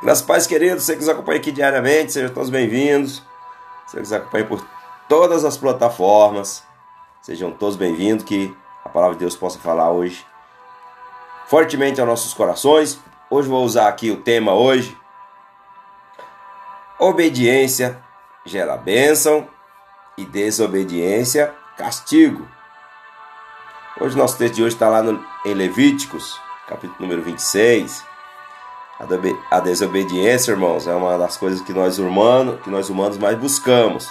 Graças pais queridos, você que nos acompanha aqui diariamente, sejam todos bem-vindos. Você que nos acompanha por todas as plataformas, sejam todos bem-vindos. Que a palavra de Deus possa falar hoje fortemente aos nossos corações. Hoje vou usar aqui o tema hoje. Obediência gera bênção e desobediência castigo. Hoje nosso texto de hoje está lá no, em Levíticos, capítulo número 26. A desobediência, irmãos, é uma das coisas que nós humanos, que nós humanos mais buscamos.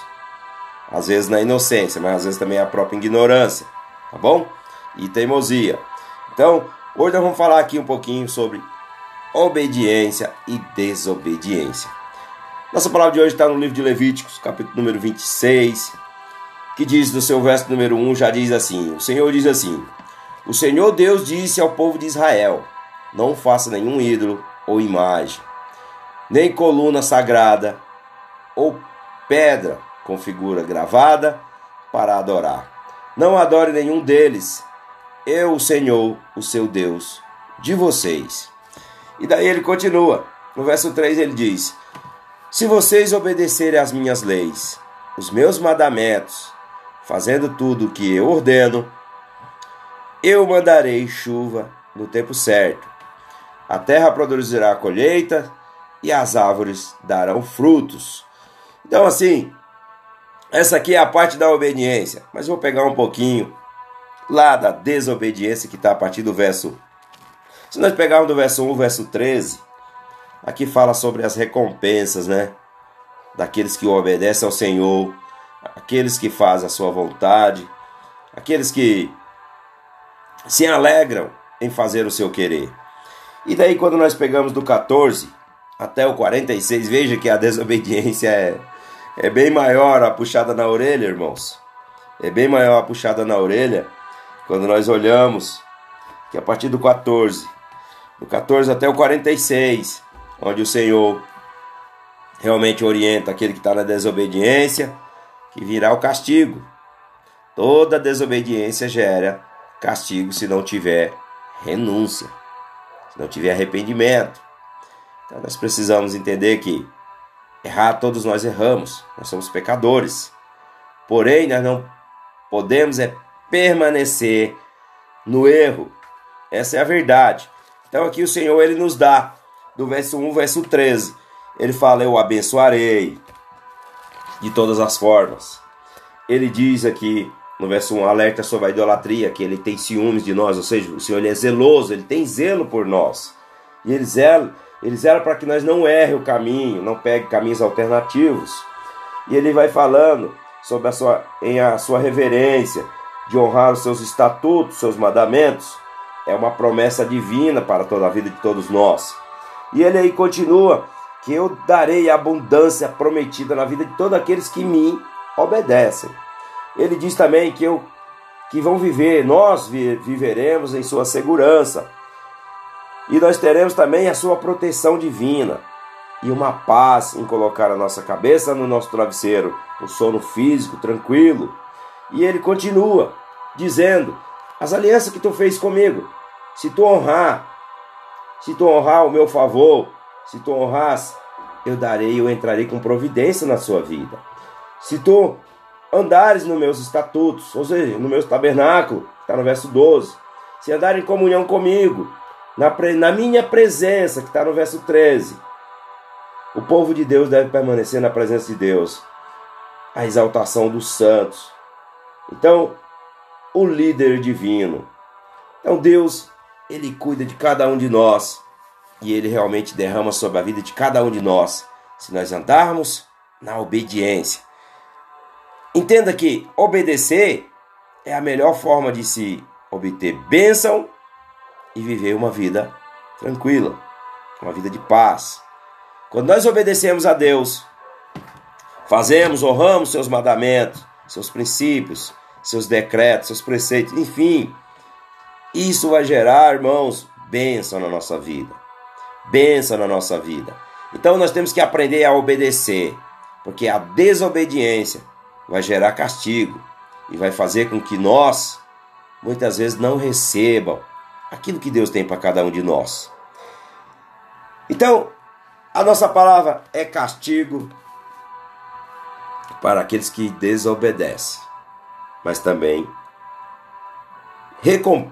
Às vezes na inocência, mas às vezes também a própria ignorância, tá bom? E teimosia. Então, hoje nós vamos falar aqui um pouquinho sobre obediência e desobediência. Nossa palavra de hoje está no livro de Levíticos, capítulo número 26, que diz no seu verso número 1, já diz assim: O Senhor diz assim: O Senhor Deus disse ao povo de Israel: Não faça nenhum ídolo ou imagem, nem coluna sagrada ou pedra com figura gravada para adorar. Não adore nenhum deles. Eu, o Senhor, o seu Deus, de vocês. E daí ele continua. No verso 3 ele diz: Se vocês obedecerem às minhas leis, os meus mandamentos, fazendo tudo o que eu ordeno, eu mandarei chuva no tempo certo a terra produzirá a colheita e as árvores darão frutos. Então, assim, essa aqui é a parte da obediência, mas vou pegar um pouquinho lá da desobediência que está a partir do verso. Se nós pegarmos do verso 1 ao verso 13, aqui fala sobre as recompensas, né? Daqueles que obedecem ao Senhor, aqueles que fazem a sua vontade, aqueles que se alegram em fazer o seu querer. E daí, quando nós pegamos do 14 até o 46, veja que a desobediência é, é bem maior a puxada na orelha, irmãos. É bem maior a puxada na orelha quando nós olhamos que a partir do 14, do 14 até o 46, onde o Senhor realmente orienta aquele que está na desobediência, que virá o castigo. Toda desobediência gera castigo se não tiver renúncia não tiver arrependimento. Então nós precisamos entender que errar todos nós erramos, nós somos pecadores. Porém, nós não podemos é permanecer no erro. Essa é a verdade. Então aqui o Senhor ele nos dá do verso 1 verso 13. Ele fala: "Eu abençoarei de todas as formas". Ele diz aqui no verso 1, alerta sobre a idolatria, que ele tem ciúmes de nós, ou seja, o Senhor ele é zeloso, ele tem zelo por nós. E ele zela, ele zela para que nós não erre o caminho, não pegue caminhos alternativos. E ele vai falando sobre a sua, em a sua reverência, de honrar os seus estatutos, seus mandamentos. É uma promessa divina para toda a vida de todos nós. E ele aí continua que eu darei a abundância prometida na vida de todos aqueles que me obedecem. Ele diz também que, eu, que vão viver, nós viveremos em sua segurança. E nós teremos também a sua proteção divina e uma paz em colocar a nossa cabeça no nosso travesseiro, um sono físico tranquilo. E ele continua dizendo: As alianças que tu fez comigo, se tu honrar, se tu honrar o meu favor, se tu honras, eu darei, eu entrarei com providência na sua vida. Se tu andares nos meus estatutos, ou seja, no meu tabernáculo, está no verso 12, se andar em comunhão comigo, na, na minha presença, que está no verso 13, o povo de Deus deve permanecer na presença de Deus, a exaltação dos santos. Então, o líder divino. Então, Deus, ele cuida de cada um de nós e ele realmente derrama sobre a vida de cada um de nós, se nós andarmos na obediência. Entenda que obedecer é a melhor forma de se obter bênção e viver uma vida tranquila, uma vida de paz. Quando nós obedecemos a Deus, fazemos, honramos seus mandamentos, seus princípios, seus decretos, seus preceitos, enfim, isso vai gerar, irmãos, bênção na nossa vida. Bênção na nossa vida. Então nós temos que aprender a obedecer, porque a desobediência vai gerar castigo e vai fazer com que nós muitas vezes não recebam aquilo que Deus tem para cada um de nós. Então, A nossa palavra é castigo para aqueles que desobedecem, mas também recom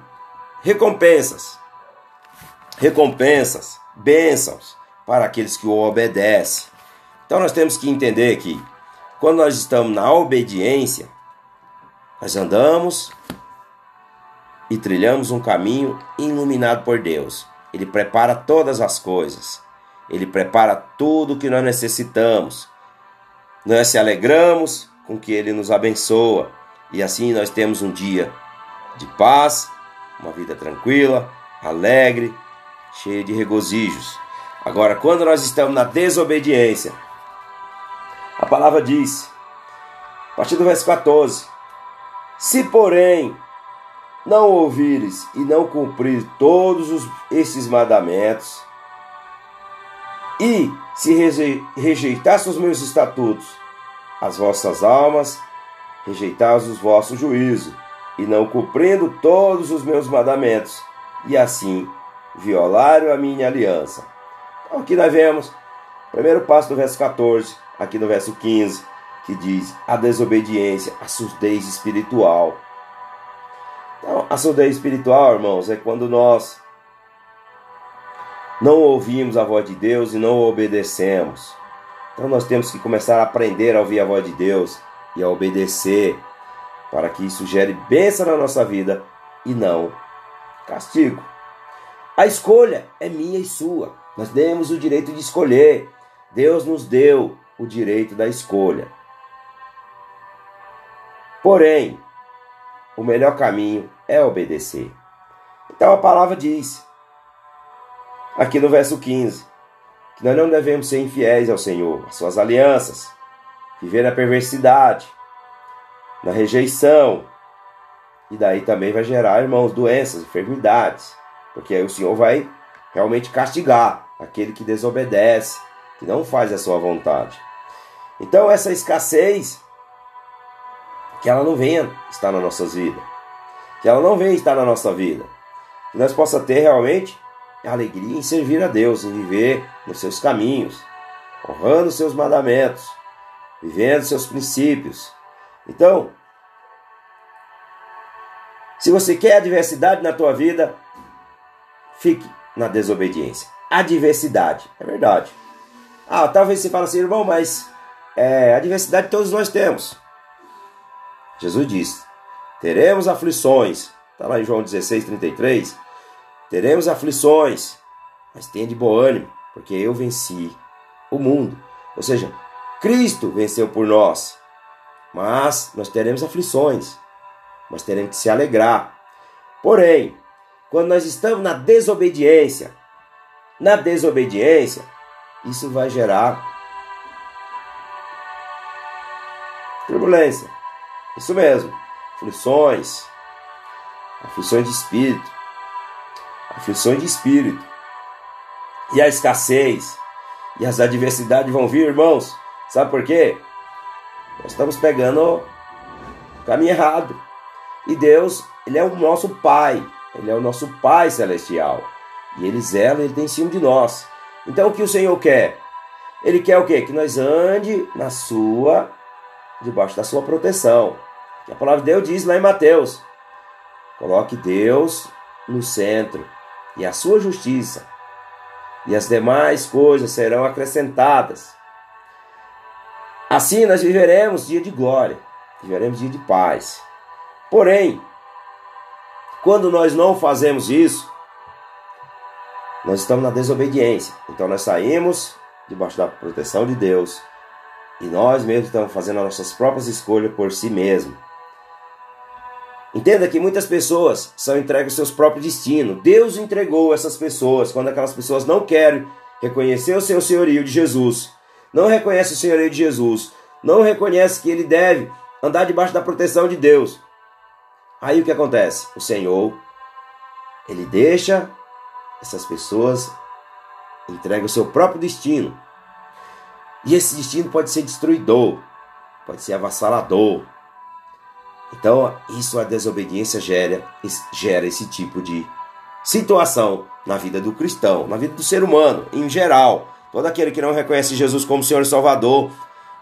recompensas, recompensas, bênçãos para aqueles que o obedecem. Então nós temos que entender que quando nós estamos na obediência, nós andamos e trilhamos um caminho iluminado por Deus. Ele prepara todas as coisas. Ele prepara tudo o que nós necessitamos. Nós se alegramos com que Ele nos abençoa. E assim nós temos um dia de paz, uma vida tranquila, alegre, cheia de regozijos. Agora, quando nós estamos na desobediência, a palavra diz, a partir do verso 14: Se, porém, não ouvires e não cumprir todos os, esses mandamentos, e se rejeitar os meus estatutos, as vossas almas rejeitais os vossos juízos, e não cumprindo todos os meus mandamentos, e assim violaram a minha aliança. Então aqui nós vemos, primeiro passo do verso 14, aqui no verso 15, que diz a desobediência, a surdez espiritual. Então, a surdez espiritual, irmãos, é quando nós não ouvimos a voz de Deus e não obedecemos. Então nós temos que começar a aprender a ouvir a voz de Deus e a obedecer, para que isso gere bênção na nossa vida e não castigo. A escolha é minha e sua. Nós temos o direito de escolher. Deus nos deu o direito da escolha. Porém, o melhor caminho é obedecer. Então a palavra diz, aqui no verso 15, que nós não devemos ser infiéis ao Senhor, às suas alianças, viver na perversidade, na rejeição, e daí também vai gerar, irmãos, doenças, enfermidades, porque aí o Senhor vai realmente castigar aquele que desobedece, que não faz a sua vontade. Então essa escassez que ela não venha estar nas nossas vidas, que ela não venha estar na nossa vida, que nós possa ter realmente alegria em servir a Deus, em viver nos seus caminhos, honrando os seus mandamentos, vivendo seus princípios. Então, se você quer adversidade na tua vida, fique na desobediência. Adversidade, é verdade. Ah, talvez você fale assim, irmão, mas é, adversidade todos nós temos. Jesus diz: teremos aflições. Está lá em João 16, 33. Teremos aflições, mas tenha de bom ânimo, porque eu venci o mundo. Ou seja, Cristo venceu por nós. Mas nós teremos aflições, mas teremos que se alegrar. Porém, quando nós estamos na desobediência, na desobediência, isso vai gerar turbulência. Isso mesmo, aflições, aflições de espírito, aflições de espírito. E a escassez e as adversidades vão vir, irmãos. Sabe por quê? Nós estamos pegando o caminho errado. E Deus, Ele é o nosso Pai. Ele é o nosso Pai celestial. E Ele zela, Ele tem ciúme de nós. Então o que o Senhor quer? Ele quer o quê? Que nós ande na sua, debaixo da sua proteção. A palavra de Deus diz lá em Mateus. Coloque Deus no centro e a sua justiça, e as demais coisas serão acrescentadas. Assim nós viveremos dia de glória, viveremos dia de paz. Porém, quando nós não fazemos isso, nós estamos na desobediência. Então nós saímos debaixo da proteção de Deus e nós mesmos estamos fazendo as nossas próprias escolhas por si mesmos. Entenda que muitas pessoas são entregues ao seus próprios destinos. Deus entregou essas pessoas quando aquelas pessoas não querem reconhecer o seu senhorio de Jesus, não reconhece o senhorio de Jesus, não reconhece que ele deve andar debaixo da proteção de Deus. Aí o que acontece? O Senhor, ele deixa essas pessoas entregue o seu próprio destino. E esse destino pode ser destruidor, pode ser avassalador, então, isso a desobediência gera, gera esse tipo de situação na vida do cristão, na vida do ser humano em geral. Todo aquele que não reconhece Jesus como Senhor e Salvador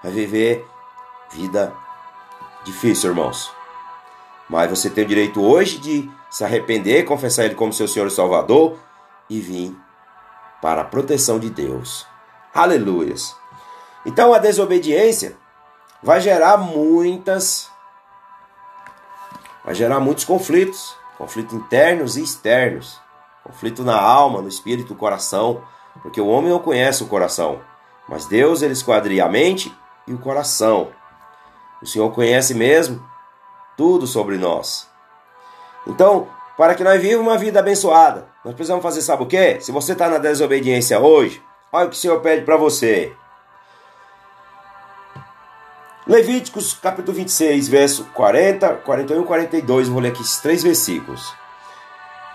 vai viver vida difícil, irmãos. Mas você tem o direito hoje de se arrepender, confessar Ele como seu Senhor e Salvador e vir para a proteção de Deus. Aleluias. Então a desobediência vai gerar muitas vai gerar muitos conflitos, conflitos internos e externos, conflito na alma, no espírito, no coração, porque o homem não conhece o coração, mas Deus ele esquadria a mente e o coração. O Senhor conhece mesmo tudo sobre nós. Então, para que nós vivamos uma vida abençoada, nós precisamos fazer, sabe o que? Se você está na desobediência hoje, olha o que o Senhor pede para você. Levíticos capítulo 26, verso 40, 41 e 42, vou ler aqui esses três versículos.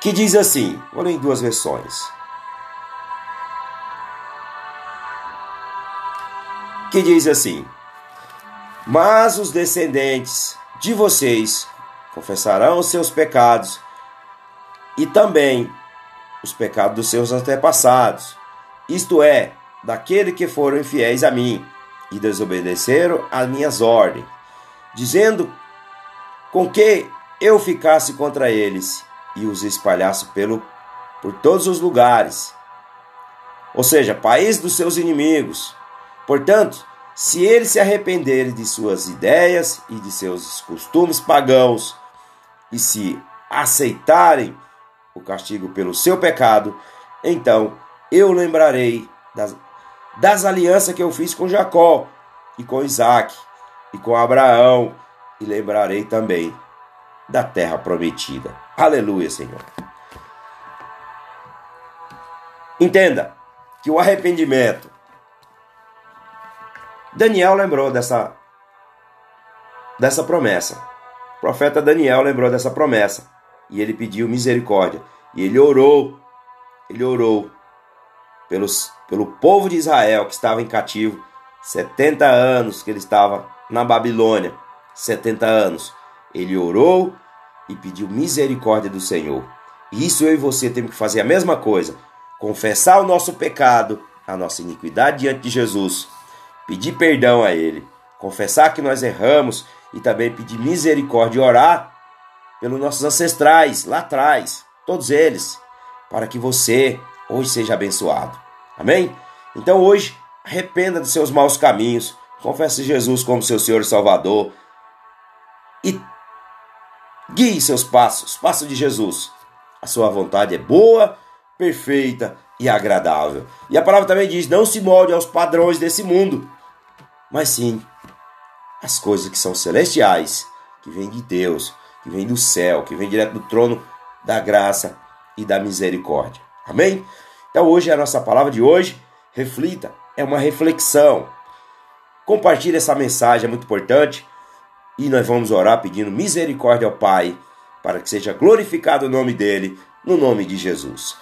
Que diz assim, vou ler em duas versões. Que diz assim: Mas os descendentes de vocês confessarão os seus pecados e também os pecados dos seus antepassados, isto é, daquele que foram infiéis a mim e desobedeceram às minhas ordens, dizendo com que eu ficasse contra eles e os espalhasse pelo, por todos os lugares, ou seja, país dos seus inimigos. Portanto, se eles se arrependerem de suas ideias e de seus costumes pagãos e se aceitarem o castigo pelo seu pecado, então eu lembrarei das, das alianças que eu fiz com Jacó e com Isaac e com Abraão, e lembrarei também da terra prometida. Aleluia, Senhor. Entenda que o arrependimento. Daniel lembrou dessa dessa promessa. O profeta Daniel lembrou dessa promessa e ele pediu misericórdia e ele orou. Ele orou pelos, pelo povo de Israel que estava em cativo 70 anos que ele estava na Babilônia. 70 anos. Ele orou e pediu misericórdia do Senhor. Isso eu e você temos que fazer a mesma coisa. Confessar o nosso pecado, a nossa iniquidade diante de Jesus. Pedir perdão a Ele. Confessar que nós erramos e também pedir misericórdia e orar pelos nossos ancestrais lá atrás, todos eles, para que você hoje seja abençoado. Amém? Então hoje, arrependa dos seus maus caminhos, confesse Jesus como seu Senhor e Salvador e guie seus passos, passos de Jesus. A sua vontade é boa, perfeita e agradável. E a palavra também diz: não se molde aos padrões desse mundo, mas sim as coisas que são celestiais, que vêm de Deus, que vêm do céu, que vêm direto do trono da graça e da misericórdia. Amém? Então hoje é a nossa palavra de hoje. Reflita, é uma reflexão. Compartilhe essa mensagem, é muito importante. E nós vamos orar pedindo misericórdia ao Pai, para que seja glorificado o nome dele, no nome de Jesus.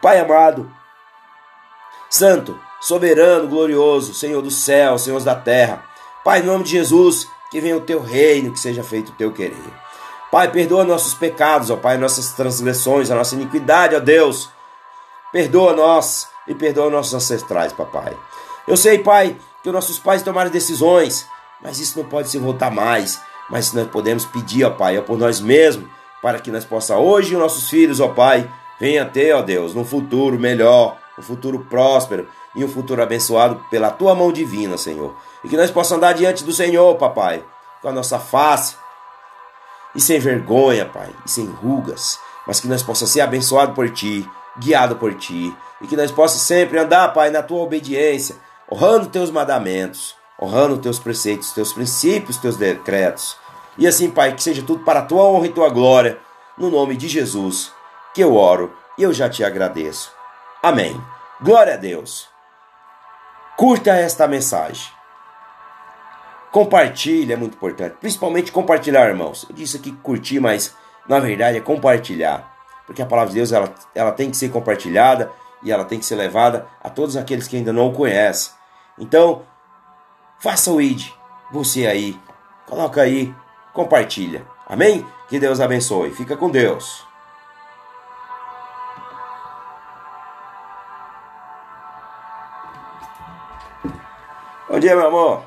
Pai amado, Santo, soberano, glorioso, Senhor do céu, Senhor da terra, Pai, em nome de Jesus, que venha o teu reino, que seja feito o teu querer. Pai, perdoa nossos pecados, ó Pai, nossas transgressões, a nossa iniquidade, ó Deus. Perdoa nós e perdoa nossos ancestrais, papai. Eu sei, Pai, que os nossos pais tomaram decisões, mas isso não pode se voltar mais. Mas nós podemos pedir, ó Pai, ó por nós mesmos, para que nós possamos hoje os nossos filhos, ó Pai, venha ter, ó Deus, um futuro melhor, um futuro próspero e um futuro abençoado pela tua mão divina, Senhor. E que nós possamos andar diante do Senhor, papai, com a nossa face e sem vergonha, pai, e sem rugas, mas que nós possamos ser abençoados por ti, guiado por ti, e que nós possamos sempre andar, pai, na tua obediência, honrando teus mandamentos, honrando teus preceitos, teus princípios, teus decretos. E assim, pai, que seja tudo para a tua honra e tua glória, no nome de Jesus, que eu oro e eu já te agradeço. Amém. Glória a Deus. Curta esta mensagem. Compartilhe é muito importante, principalmente compartilhar, irmãos. Eu disse aqui curtir, mas na verdade é compartilhar, porque a palavra de Deus ela, ela tem que ser compartilhada e ela tem que ser levada a todos aqueles que ainda não o conhecem. Então, faça o id, você aí, coloca aí, compartilha. Amém? Que Deus abençoe. Fica com Deus. Bom dia, meu amor.